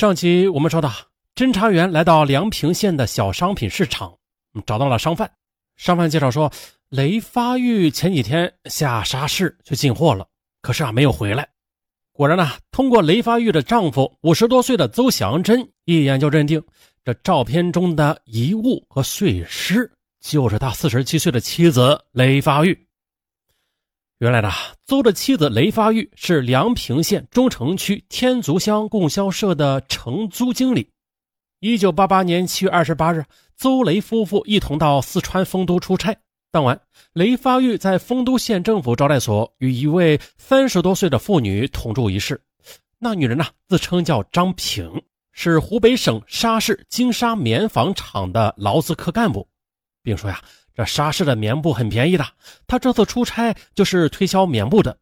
上期我们说到，侦查员来到梁平县的小商品市场，找到了商贩。商贩介绍说，雷发玉前几天下沙市去进货了，可是啊没有回来。果然呢，通过雷发玉的丈夫五十多岁的邹祥珍一眼就认定，这照片中的遗物和碎尸就是他四十七岁的妻子雷发玉。原来呢，邹的妻子雷发玉是梁平县中城区天足乡供销社的承租经理。一九八八年七月二十八日，邹雷夫妇一同到四川丰都出差。当晚，雷发玉在丰都县政府招待所与一位三十多岁的妇女同住一室。那女人呢，自称叫张平，是湖北省沙市金沙棉纺厂的劳资科干部，并说呀。这沙市的棉布很便宜的，他这次出差就是推销棉布的。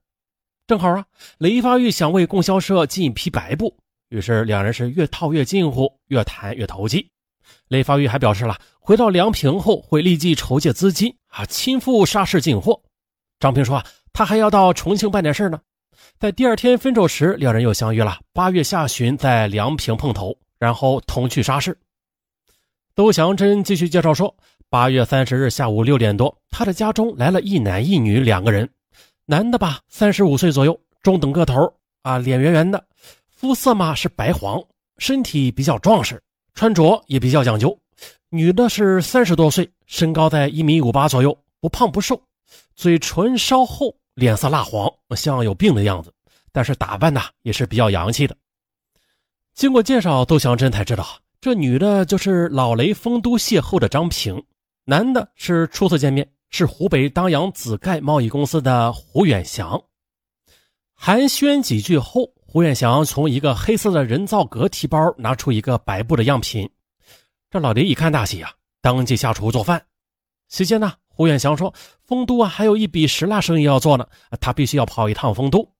正好啊，雷发玉想为供销社进一批白布，于是两人是越套越近乎，越谈越投机。雷发玉还表示了，回到梁平后会立即筹借资金啊，亲赴沙市进货。张平说啊，他还要到重庆办点事呢。在第二天分手时，两人又相约了八月下旬在梁平碰头，然后同去沙市。窦祥珍继续介绍说。八月三十日下午六点多，他的家中来了一男一女两个人。男的吧，三十五岁左右，中等个头啊，脸圆圆的，肤色嘛是白黄，身体比较壮实，穿着也比较讲究。女的是三十多岁，身高在一米五八左右，不胖不瘦，嘴唇稍厚，脸色蜡黄，像有病的样子，但是打扮呢也是比较洋气的。经过介绍，窦祥珍才知道，这女的就是老雷丰都邂逅的张平。男的是初次见面，是湖北当阳紫盖贸易公司的胡远祥。寒暄几句后，胡远祥从一个黑色的人造革提包拿出一个白布的样品。这老雷一看大喜啊，当即下厨做饭。期间呢，胡远祥说：“丰都啊，还有一笔石蜡生意要做呢，他必须要跑一趟丰都。”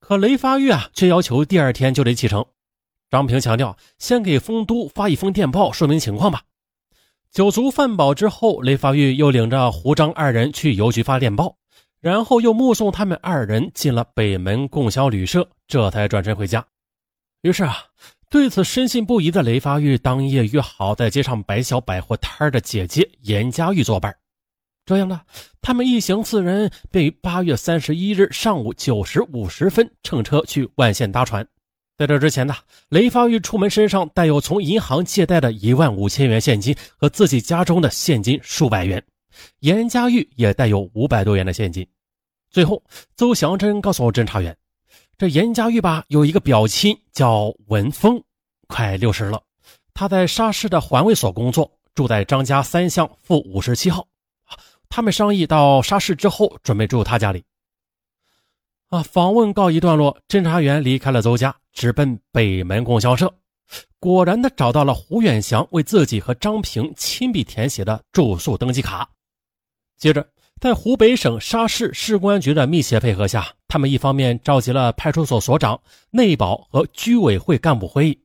可雷发玉啊，却要求第二天就得启程。张平强调：“先给丰都发一封电报，说明情况吧。”酒足饭饱之后，雷发玉又领着胡张二人去邮局发电报，然后又目送他们二人进了北门供销旅社，这才转身回家。于是啊，对此深信不疑的雷发玉当夜约好在街上摆小百货摊的姐姐严家玉作伴。这样呢，他们一行四人便于八月三十一日上午九时五十分乘车去万县搭船。在这之前呢，雷发玉出门身上带有从银行借贷的一万五千元现金和自己家中的现金数百元，严家玉也带有五百多元的现金。最后，邹祥珍告诉侦查员，这严家玉吧有一个表亲叫文峰，快六十了，他在沙市的环卫所工作，住在张家三巷负五十七号。他们商议到沙市之后准备住他家里。啊，访问告一段落，侦查员离开了邹家。直奔北门供销社，果然的找到了胡远祥为自己和张平亲笔填写的住宿登记卡。接着，在湖北省沙市市公安局的密切配合下，他们一方面召集了派出所所长、内保和居委会干部会议，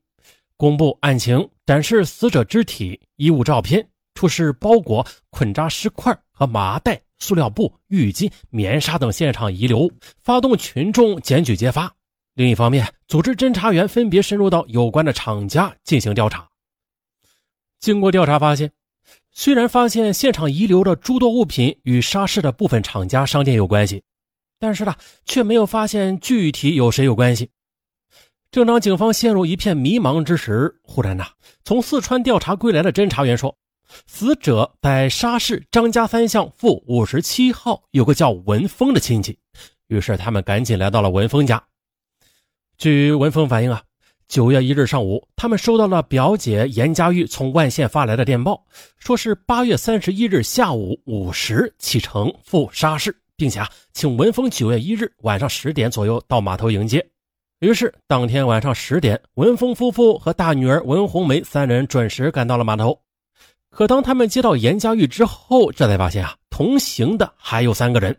公布案情，展示死者肢体、衣物照片，出示包裹、捆扎尸块和麻袋、塑料布、浴巾、棉纱等现场遗留，发动群众检举揭发。另一方面，组织侦查员分别深入到有关的厂家进行调查。经过调查发现，虽然发现现场遗留的诸多物品与沙市的部分厂家商店有关系，但是呢，却没有发现具体有谁有关系。正当警方陷入一片迷茫之时，忽然呐，从四川调查归来的侦查员说，死者在沙市张家三巷负五十七号有个叫文峰的亲戚，于是他们赶紧来到了文峰家。据文峰反映啊，九月一日上午，他们收到了表姐严家玉从万县发来的电报，说是八月三十一日下午五时启程赴沙市，并且啊，请文峰九月一日晚上十点左右到码头迎接。于是当天晚上十点，文峰夫妇和大女儿文红梅三人准时赶到了码头。可当他们接到严家玉之后，这才发现啊，同行的还有三个人。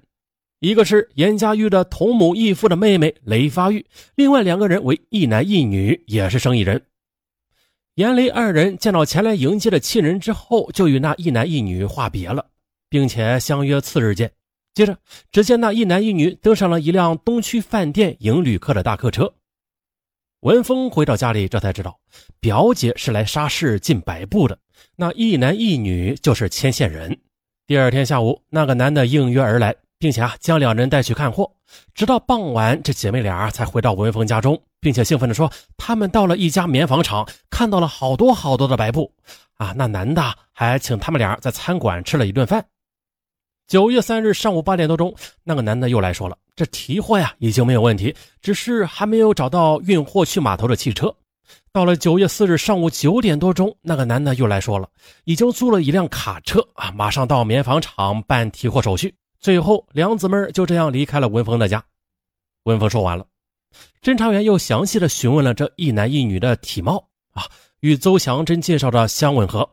一个是严家玉的同母异父的妹妹雷发玉，另外两个人为一男一女，也是生意人。严雷二人见到前来迎接的亲人之后，就与那一男一女话别了，并且相约次日见。接着，只见那一男一女登上了一辆东区饭店迎旅客的大客车。文峰回到家里，这才知道表姐是来沙市进百步的，那一男一女就是牵线人。第二天下午，那个男的应约而来，并且啊将两人带去看货。直到傍晚，这姐妹俩才回到文峰家中，并且兴奋地说，他们到了一家棉纺厂，看到了好多好多的白布。啊，那男的还请他们俩在餐馆吃了一顿饭。九月三日上午八点多钟，那个男的又来说了，这提货呀已经没有问题，只是还没有找到运货去码头的汽车。到了九月四日上午九点多钟，那个男的又来说了，已经租了一辆卡车啊，马上到棉纺厂办提货手续。最后，两姊妹就这样离开了文峰的家。文峰说完了，侦查员又详细的询问了这一男一女的体貌啊，与邹祥珍介绍的相吻合。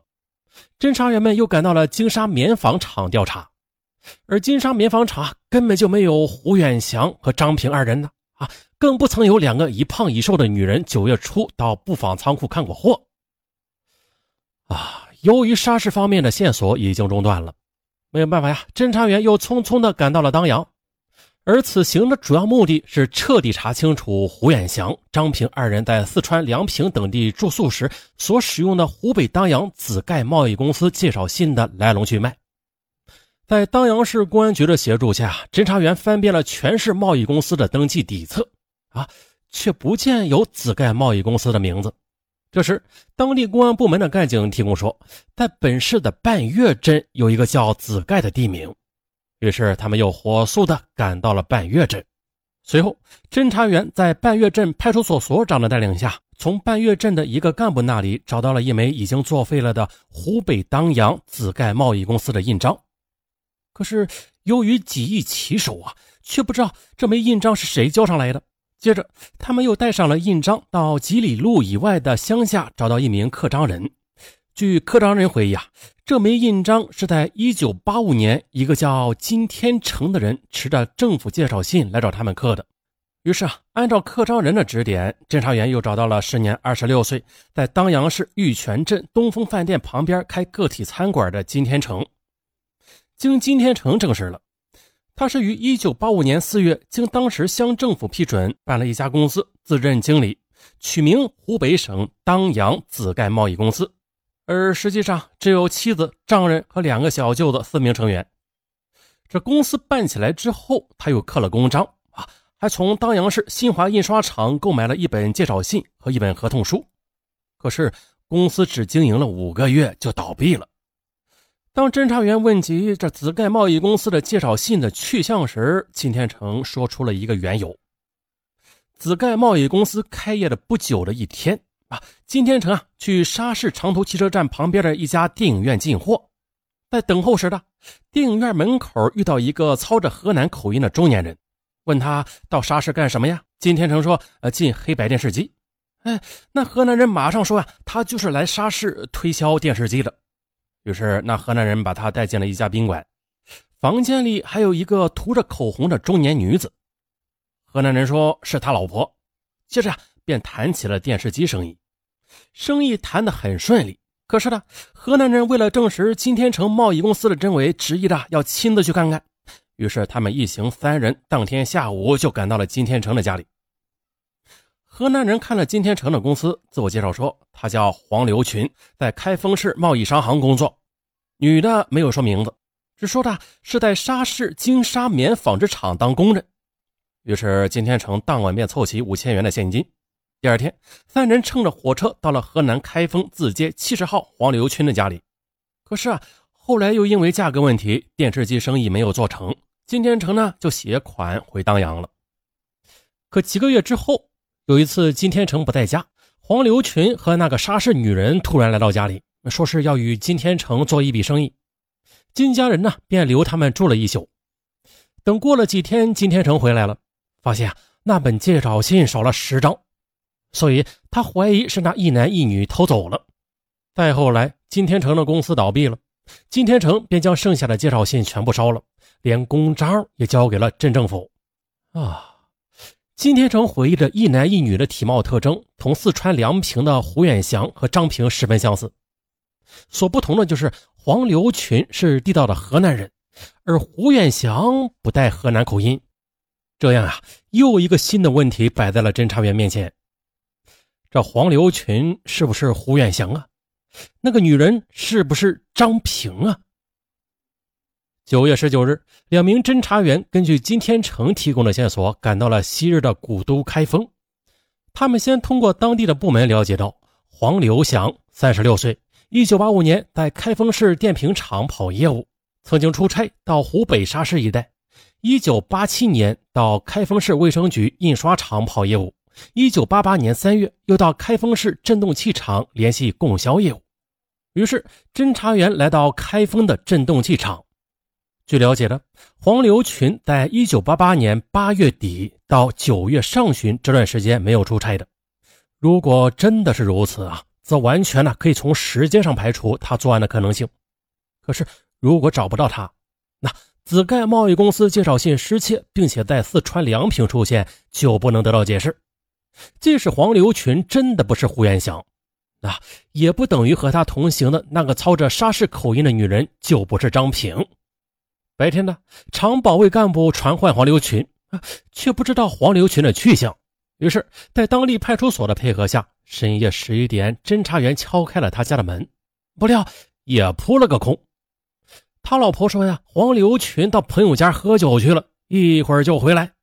侦查员们又赶到了金沙棉纺厂调查。而金沙棉纺厂根本就没有胡远祥和张平二人呢，啊，更不曾有两个一胖一瘦的女人九月初到布纺仓库看过货。啊，由于沙市方面的线索已经中断了，没有办法呀，侦查员又匆匆的赶到了当阳。而此行的主要目的是彻底查清楚胡远祥、张平二人在四川梁平等地住宿时所使用的湖北当阳紫盖贸易公司介绍信的来龙去脉。在当阳市公安局的协助下，侦查员翻遍了全市贸易公司的登记底册，啊，却不见有紫盖贸易公司的名字。这时，当地公安部门的干警提供说，在本市的半月镇有一个叫紫盖的地名。于是，他们又火速的赶到了半月镇。随后，侦查员在半月镇派出所所长的带领下，从半月镇的一个干部那里找到了一枚已经作废了的湖北当阳紫盖贸易公司的印章。可是，由于几易其手啊，却不知道这枚印章是谁交上来的。接着，他们又带上了印章，到几里路以外的乡下找到一名刻章人。据刻章人回忆啊，这枚印章是在1985年，一个叫金天成的人持着政府介绍信来找他们刻的。于是啊，按照刻章人的指点，侦查员又找到了时年26岁，在当阳市玉泉镇东风饭店旁边开个体餐馆的金天成。经金天成证实了，他是于一九八五年四月经当时乡政府批准办了一家公司，自任经理，取名湖北省当阳紫盖贸易公司，而实际上只有妻子、丈人和两个小舅子四名成员。这公司办起来之后，他又刻了公章啊，还从当阳市新华印刷厂购买了一本介绍信和一本合同书。可是公司只经营了五个月就倒闭了。当侦查员问及这紫盖贸易公司的介绍信的去向时，金天成说出了一个缘由：紫盖贸易公司开业的不久的一天啊，金天成啊去沙市长途汽车站旁边的一家电影院进货，在等候时的电影院门口遇到一个操着河南口音的中年人，问他到沙市干什么呀？金天成说：“呃，进黑白电视机。”哎，那河南人马上说呀：“他就是来沙市推销电视机的。”于是，那河南人把他带进了一家宾馆，房间里还有一个涂着口红的中年女子。河南人说是他老婆，接着便谈起了电视机生意，生意谈得很顺利。可是呢，河南人为了证实金天成贸易公司的真伪，执意的要亲自去看看。于是，他们一行三人当天下午就赶到了金天成的家里。河南人看了金天成的公司，自我介绍说，他叫黄刘群，在开封市贸易商行工作。女的没有说名字，只说他是在沙市金沙棉纺织厂当工人。于是金天成当晚便凑齐五千元的现金。第二天，三人乘着火车到了河南开封自街七十号黄刘群的家里。可是啊，后来又因为价格问题，电视机生意没有做成。金天成呢，就携款回当阳了。可几个月之后。有一次，金天成不在家，黄刘群和那个沙市女人突然来到家里，说是要与金天成做一笔生意。金家人呢，便留他们住了一宿。等过了几天，金天成回来了，发现啊，那本介绍信少了十张，所以他怀疑是那一男一女偷走了。再后来，金天成的公司倒闭了，金天成便将剩下的介绍信全部烧了，连公章也交给了镇政府。啊。金天成回忆着一男一女的体貌特征，同四川梁平的胡远祥和张平十分相似。所不同的就是黄刘群是地道的河南人，而胡远祥不带河南口音。这样啊，又一个新的问题摆在了侦查员面前。这黄刘群是不是胡远祥啊？那个女人是不是张平啊？九月十九日，两名侦查员根据金天成提供的线索，赶到了昔日的古都开封。他们先通过当地的部门了解到，黄刘祥三十六岁，一九八五年在开封市电瓶厂跑业务，曾经出差到湖北沙市一带。一九八七年到开封市卫生局印刷厂跑业务。一九八八年三月，又到开封市振动器厂联系供销业务。于是，侦查员来到开封的振动器厂。据了解的，黄刘群在一九八八年八月底到九月上旬这段时间没有出差的。如果真的是如此啊，则完全呢可以从时间上排除他作案的可能性。可是，如果找不到他，那紫盖贸易公司介绍信失窃，并且在四川梁平出现，就不能得到解释。即使黄刘群真的不是胡元祥，那也不等于和他同行的那个操着沙市口音的女人就不是张平。白天呢，常保卫干部传唤黄刘群，却不知道黄刘群的去向。于是，在当地派出所的配合下，深夜十一点，侦查员敲开了他家的门，不料也扑了个空。他老婆说呀，黄刘群到朋友家喝酒去了，一会儿就回来。